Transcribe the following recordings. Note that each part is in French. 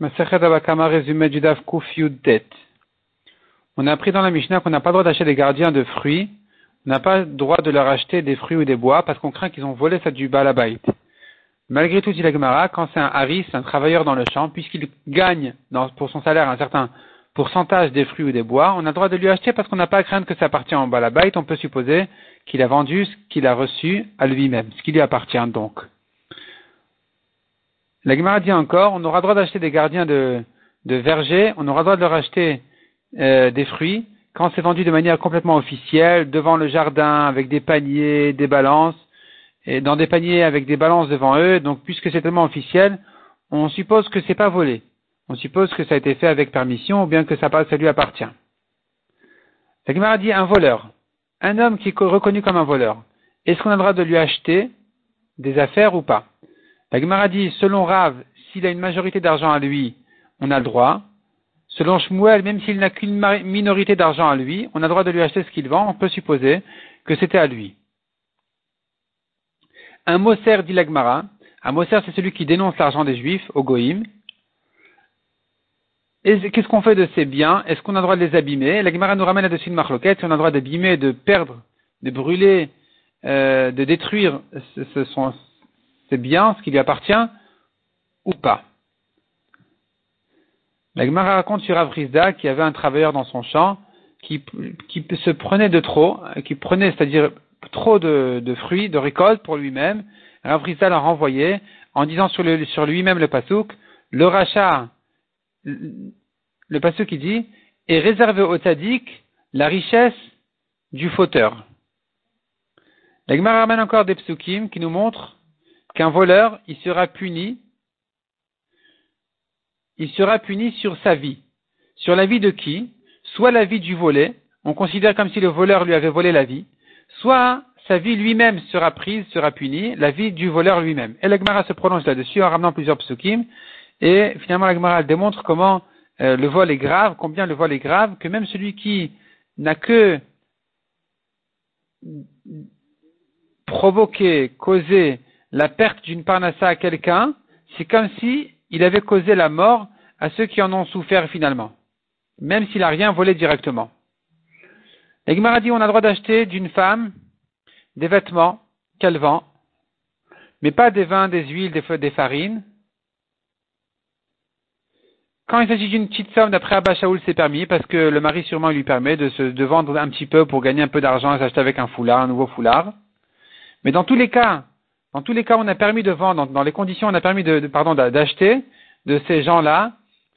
Résumé du. On a appris dans la Mishnah qu'on n'a pas le droit d'acheter des gardiens de fruits, on n'a pas le droit de leur acheter des fruits ou des bois parce qu'on craint qu'ils ont volé ça du balabait. Malgré tout, dit la quand c'est un haris, un travailleur dans le champ, puisqu'il gagne pour son salaire un certain pourcentage des fruits ou des bois, on a le droit de lui acheter parce qu'on n'a pas à craindre que ça appartient au balabait, on peut supposer qu'il a vendu ce qu'il a reçu à lui-même, ce qui lui appartient donc. La Gemara dit encore, on aura droit d'acheter des gardiens de, de verger, on aura droit de leur acheter euh, des fruits quand c'est vendu de manière complètement officielle, devant le jardin, avec des paniers, des balances, et dans des paniers avec des balances devant eux. Donc, puisque c'est tellement officiel, on suppose que c'est pas volé. On suppose que ça a été fait avec permission ou bien que ça, ça lui appartient. La Gemara dit un voleur, un homme qui est reconnu comme un voleur. Est-ce qu'on a le droit de lui acheter des affaires ou pas? La Gemara dit, selon Rav, s'il a une majorité d'argent à lui, on a le droit. Selon Shmuel, même s'il n'a qu'une minorité d'argent à lui, on a le droit de lui acheter ce qu'il vend, on peut supposer que c'était à lui. Un Moser, dit l'Agmara. Un Moser, c'est celui qui dénonce l'argent des Juifs, au Goïm. Qu'est-ce qu'on fait de ces biens? Est-ce qu'on a le droit de les abîmer? La Gemara nous ramène là-dessus une marloquette. Si on a le droit d'abîmer, de perdre, de brûler, euh, de détruire ce, ce, c'est bien ce qui lui appartient ou pas. La Gemara raconte sur Avrizda qui avait un travailleur dans son champ qui, se prenait de trop, qui prenait, c'est-à-dire trop de, fruits, de récoltes pour lui-même. Avrizda l'a renvoyé en disant sur, lui-même le pasouk, le rachat, le pasouk qui dit, est réservé au tzaddik la richesse du fauteur. La Gemara ramène encore des psukim qui nous montrent qu'un voleur, il sera puni, il sera puni sur sa vie. Sur la vie de qui? Soit la vie du volé, on considère comme si le voleur lui avait volé la vie, soit sa vie lui-même sera prise, sera punie, la vie du voleur lui-même. Et l'Agmara se prononce là-dessus en ramenant plusieurs psukim, et finalement l'Agmara démontre comment euh, le vol est grave, combien le vol est grave, que même celui qui n'a que provoqué, causé la perte d'une parnassa à quelqu'un, c'est comme si il avait causé la mort à ceux qui en ont souffert finalement, même s'il n'a rien volé directement. L'Egmar dit on a le droit d'acheter d'une femme des vêtements qu'elle vend, mais pas des vins, des huiles, des, des farines. Quand il s'agit d'une petite somme, d'après Abba Shaoul, c'est permis, parce que le mari sûrement lui permet de, se, de vendre un petit peu pour gagner un peu d'argent et s'acheter avec un foulard, un nouveau foulard. Mais dans tous les cas, dans tous les cas, on a permis de vendre, dans les conditions, on a permis de, pardon, d'acheter de ces gens-là.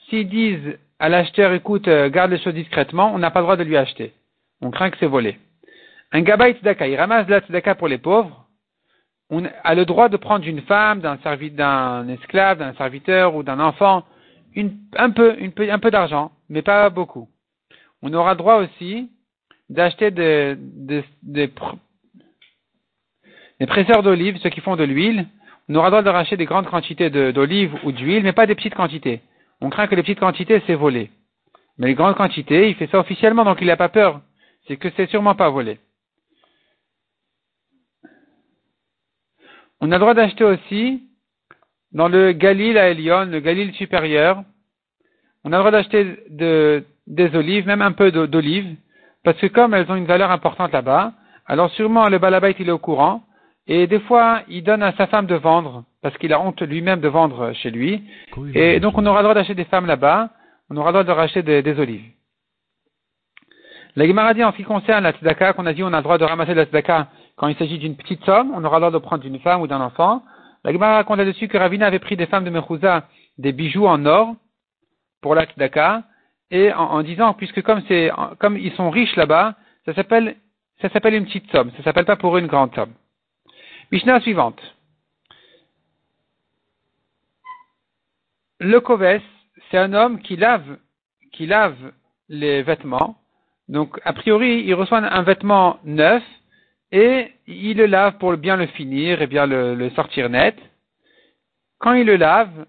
S'ils disent à l'acheteur, écoute, euh, garde les choses discrètement, on n'a pas le droit de lui acheter. On craint que c'est volé. Un gabaï tzedaka, il ramasse de la tzedaka pour les pauvres. On a le droit de prendre une femme, d'un d'un esclave, d'un serviteur ou d'un enfant, un peu, un peu d'argent, mais pas beaucoup. On aura le droit aussi d'acheter des les presseurs d'olives, ceux qui font de l'huile, on aura le droit de racheter des grandes quantités d'olives ou d'huile, mais pas des petites quantités. On craint que les petites quantités, c'est volé. Mais les grandes quantités, il fait ça officiellement, donc il n'a pas peur. C'est que c'est sûrement pas volé. On a le droit d'acheter aussi, dans le Galil à Elion, le Galil supérieur, on a le droit d'acheter des olives, même un peu d'olives, parce que comme elles ont une valeur importante là-bas, alors sûrement le balabait il est au courant, et des fois, il donne à sa femme de vendre, parce qu'il a honte lui-même de vendre chez lui. Et donc, on aura le droit d'acheter des femmes là-bas, on aura le droit de racheter des, olives. La Gemara dit en ce qui concerne la tzedaka, qu'on a dit on a le droit de ramasser la tzedaka quand il s'agit d'une petite somme, on aura le droit de prendre d'une femme ou d'un enfant. La Gemara raconte là-dessus que Ravina avait pris des femmes de Mechouza des bijoux en or pour la tzedaka, et en, disant, puisque comme ils sont riches là-bas, ça s'appelle, ça s'appelle une petite somme, ça s'appelle pas pour eux une grande somme. Mishnah suivante. Le Koves, c'est un homme qui lave, qui lave les vêtements. Donc, a priori, il reçoit un vêtement neuf et il le lave pour bien le finir et bien le, sortir net. Quand il le lave,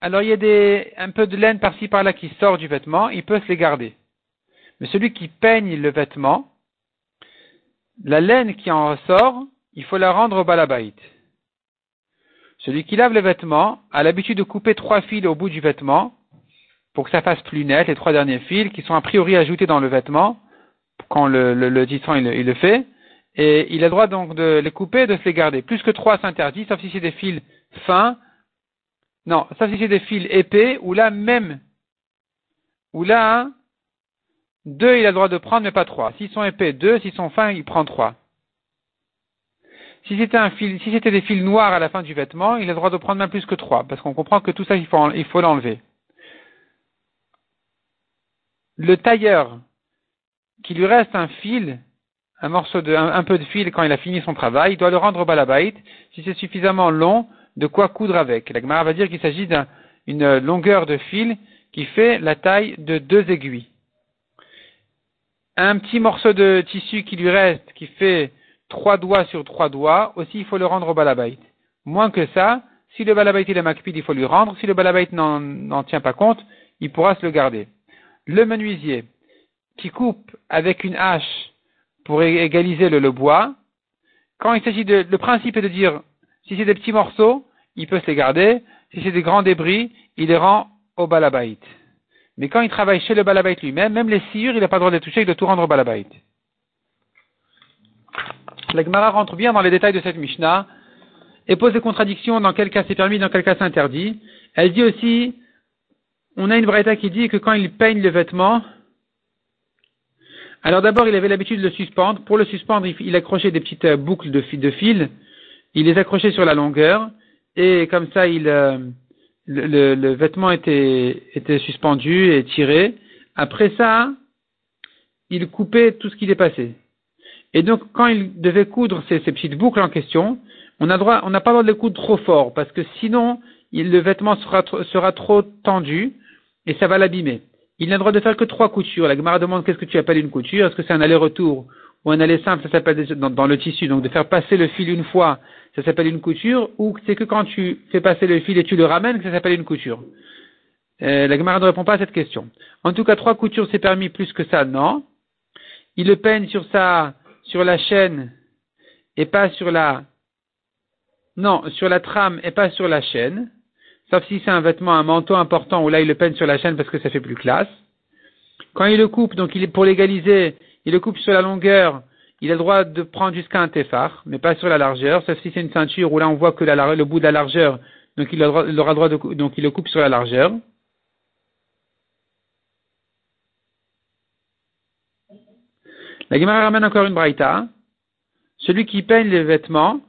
alors il y a des, un peu de laine par-ci par-là qui sort du vêtement, il peut se les garder. Mais celui qui peigne le vêtement, la laine qui en ressort, il faut la rendre au balabait. Celui qui lave le vêtement a l'habitude de couper trois fils au bout du vêtement pour que ça fasse plus net, les trois derniers fils qui sont a priori ajoutés dans le vêtement quand le, le, le fait. Et il a le droit donc de les couper et de se les garder. Plus que trois s'interdit, sauf si c'est des fils fins. Non, sauf si c'est des fils épais, ou là même, ou là, deux il a le droit de prendre, mais pas trois. S'ils sont épais, deux, s'ils sont fins, il prend trois. Si c'était un fil, si c'était des fils noirs à la fin du vêtement, il a le droit de prendre même plus que trois, parce qu'on comprend que tout ça, il faut, l'enlever. Le tailleur, qui lui reste un fil, un morceau de, un, peu de fil quand il a fini son travail, il doit le rendre au balabait si c'est suffisamment long, de quoi coudre avec? La Gemara va dire qu'il s'agit d'une longueur de fil qui fait la taille de deux aiguilles. Un petit morceau de tissu qui lui reste, qui fait trois doigts sur trois doigts, aussi il faut le rendre au balabait. Moins que ça, si le balabait est makpid, il faut lui rendre. Si le balabait n'en tient pas compte, il pourra se le garder. Le menuisier qui coupe avec une hache pour égaliser le, bois, quand il s'agit de, le principe est de dire, si c'est des petits morceaux, il peut se les garder. Si c'est des grands débris, il les rend au balabait. Mais quand il travaille chez le balabait lui-même, même les sciures, il n'a pas le droit de les toucher, il doit tout rendre au balabait. La Gemara rentre bien dans les détails de cette Mishnah et pose des contradictions dans quel cas c'est permis, dans quel cas c'est interdit. Elle dit aussi, on a une braïta qui dit que quand il peigne le vêtement, alors d'abord il avait l'habitude de le suspendre. Pour le suspendre, il, accrochait des petites euh, boucles de, de fil, il les accrochait sur la longueur et comme ça il, euh, le, le, vêtement était, était suspendu et tiré. Après ça, il coupait tout ce qui dépassait. Et donc, quand il devait coudre ces, petites boucles en question, on n'a pas le droit de les coudre trop fort, parce que sinon, le vêtement sera, sera trop tendu et ça va l'abîmer. Il n'a le droit de faire que trois coutures. La Gemara demande qu'est-ce que tu appelles une couture? Est-ce que c'est un aller-retour ou un aller simple Ça s'appelle dans, dans, le tissu. Donc de faire passer le fil une fois, ça s'appelle une couture. Ou c'est que quand tu fais passer le fil et tu le ramènes que ça s'appelle une couture. Euh, la Gemara ne répond pas à cette question. En tout cas, trois coutures c'est permis plus que ça, non. Il le peigne sur sa sur la chaîne et pas sur la non, sur la trame et pas sur la chaîne, sauf si c'est un vêtement, un manteau important où là il le peine sur la chaîne parce que ça fait plus classe. Quand il le coupe, donc il est pour l'égaliser, il le coupe sur la longueur, il a le droit de prendre jusqu'à un téphar, mais pas sur la largeur, sauf si c'est une ceinture où là on voit que le bout de la largeur, donc il aura, droit de, donc il le coupe sur la largeur. La Gemara ramène encore une braïta. Celui qui peigne les vêtements,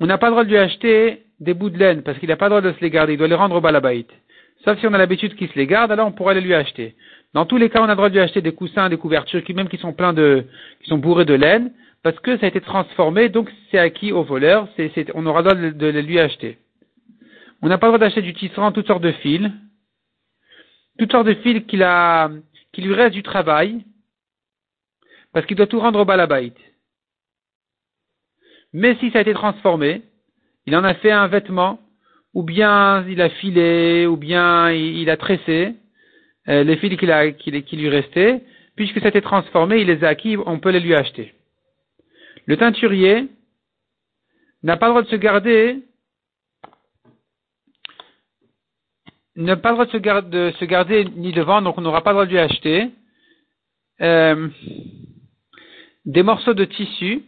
on n'a pas le droit de lui acheter des bouts de laine parce qu'il n'a pas le droit de se les garder. Il doit les rendre au balabait. Sauf si on a l'habitude qu'il se les garde, alors on pourrait les lui acheter. Dans tous les cas, on a le droit de lui acheter des coussins, des couvertures, qui même qui sont pleins de, qui sont bourrés de laine, parce que ça a été transformé, donc c'est acquis au voleur, on aura le droit de, les lui acheter. On n'a pas le droit d'acheter du tisserand, toutes sortes de fils, toutes sortes de fils qu'il a, qui lui reste du travail, parce qu'il doit tout rendre au balabait. Mais si ça a été transformé, il en a fait un vêtement, ou bien il a filé, ou bien il, a tressé euh, les fils qui, lui restaient, puisque ça a été transformé, il les a acquis, on peut les lui acheter. Le teinturier n'a pas le droit de se garder n'a pas droit de se garder ni de vendre, donc on n'aura pas le droit de lui acheter. Euh, des morceaux de tissu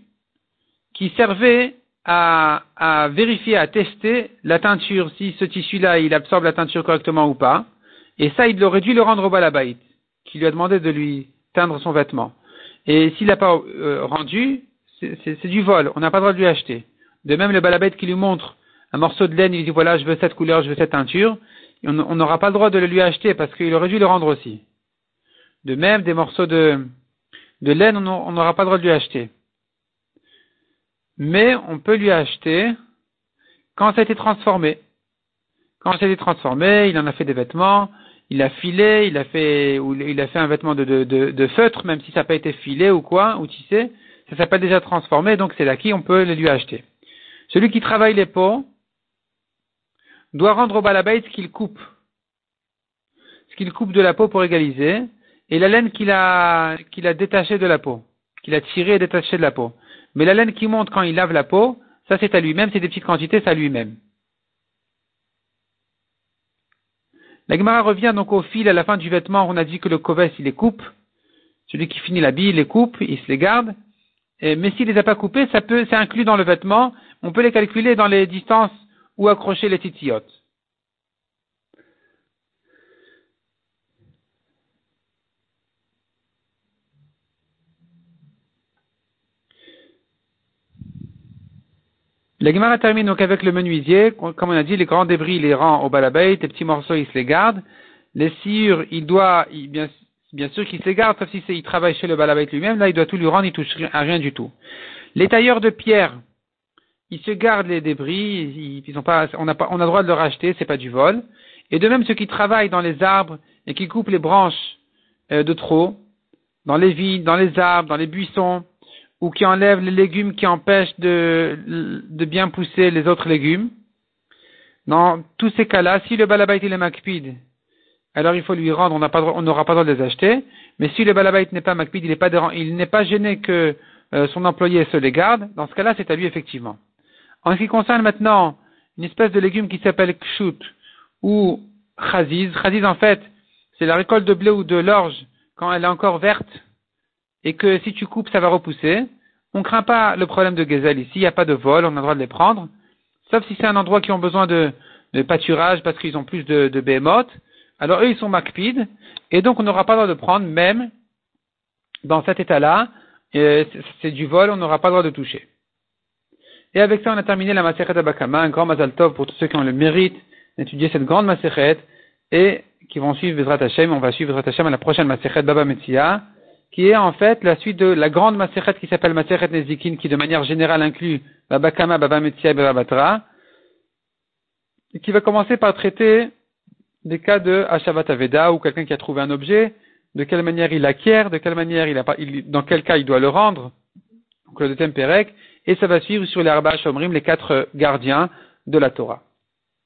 qui servaient à, à, vérifier, à tester la teinture, si ce tissu-là, il absorbe la teinture correctement ou pas. Et ça, il aurait dû le rendre au balabait, qui lui a demandé de lui teindre son vêtement. Et s'il n'a pas euh, rendu, c'est du vol, on n'a pas le droit de lui acheter. De même, le balabait qui lui montre un morceau de laine, il dit voilà, je veux cette couleur, je veux cette teinture, on n'aura pas le droit de le lui acheter parce qu'il aurait dû le rendre aussi. De même, des morceaux de, de laine, on n'aura pas le droit de lui acheter. Mais on peut lui acheter quand ça a été transformé. Quand ça a été transformé, il en a fait des vêtements, il a filé, il a fait, il a fait un vêtement de, feutre, même si ça n'a pas été filé ou quoi, ou tissé, ça s'appelle déjà transformé, donc c'est là qui on peut le lui acheter. Celui qui travaille les peaux doit rendre au balabait ce qu'il coupe. Ce qu'il coupe de la peau pour égaliser, et la laine qu'il a, qu'il a détachée de la peau, qu'il a tirée et détachée de la peau. Mais la laine qui monte quand il lave la peau, ça c'est à lui-même, c'est des petites quantités, c'est à lui-même. La Gemara revient donc au fil à la fin du vêtement, on a dit que le koves il les coupe, celui qui finit l'habit, il les coupe, il se les garde, mais s'il les a pas coupés, ça peut, c'est inclus dans le vêtement, on peut les calculer dans les distances où accrocher les titiotes. La Gemara termine donc avec le menuisier. Comme on a dit, les grands débris, il les rend au balabait, les petits morceaux, il se les garde. Les sciures, il doit, bien, sûr qu'il se les garde, sauf si il travaille chez le balabait lui-même, là, il doit tout lui rendre, il touche à rien du tout. Les tailleurs de pierre, ils se gardent les débris, ils, pas, on a pas, on a le droit de le racheter, c'est pas du vol. Et de même ceux qui travaillent dans les arbres et qui coupent les branches euh, de trop, dans les vignes, dans les arbres, dans les buissons, ou qui enlève les légumes qui empêchent de, bien pousser les autres légumes. Dans tous ces cas-là, si le balabait est makpid, alors il faut lui rendre, on n'aura pas, le droit de les acheter. Mais si le balabait n'est pas makpid, il n'est pas, gêné que euh, son employé se les garde, dans ce cas-là, c'est à lui effectivement. En ce qui concerne maintenant une espèce de légume qui s'appelle kshut ou chaziz, chaziz en fait, c'est la récolte de blé ou de l'orge quand elle est encore verte et que si tu coupes, ça va repousser. On ne craint pas le problème de gazelle ici, il n'y a pas de vol, on a le droit de les prendre. Sauf si c'est un endroit qui ont besoin de, pâturage parce qu'ils ont plus de, de Alors eux, ils sont macpides, et donc on n'aura pas le droit de prendre, même dans cet état-là, c'est du vol, on n'aura pas le droit de toucher. Et avec ça, on a terminé la Masechet Abakama, un grand Mazal Tov pour tous ceux qui ont le mérite d'étudier cette grande Masechet, et qui vont suivre Bezrat Hashem. On va suivre Bezrat Hashem à la prochaine Masechet Baba Metzia qui est en fait la suite de la grande Maseret qui s'appelle Maseret Nezikin, qui de manière générale inclut Baba Kama, Baba et Baba et qui va commencer par traiter des cas de Ashavat Aveda, ou quelqu'un qui a trouvé un objet, de quelle manière il acquiert, de quelle manière il a pas, dans quel cas il doit le rendre, donc le deuxième Pérec, et ça va suivre sur les Arba Shomrim, les quatre gardiens de la Torah.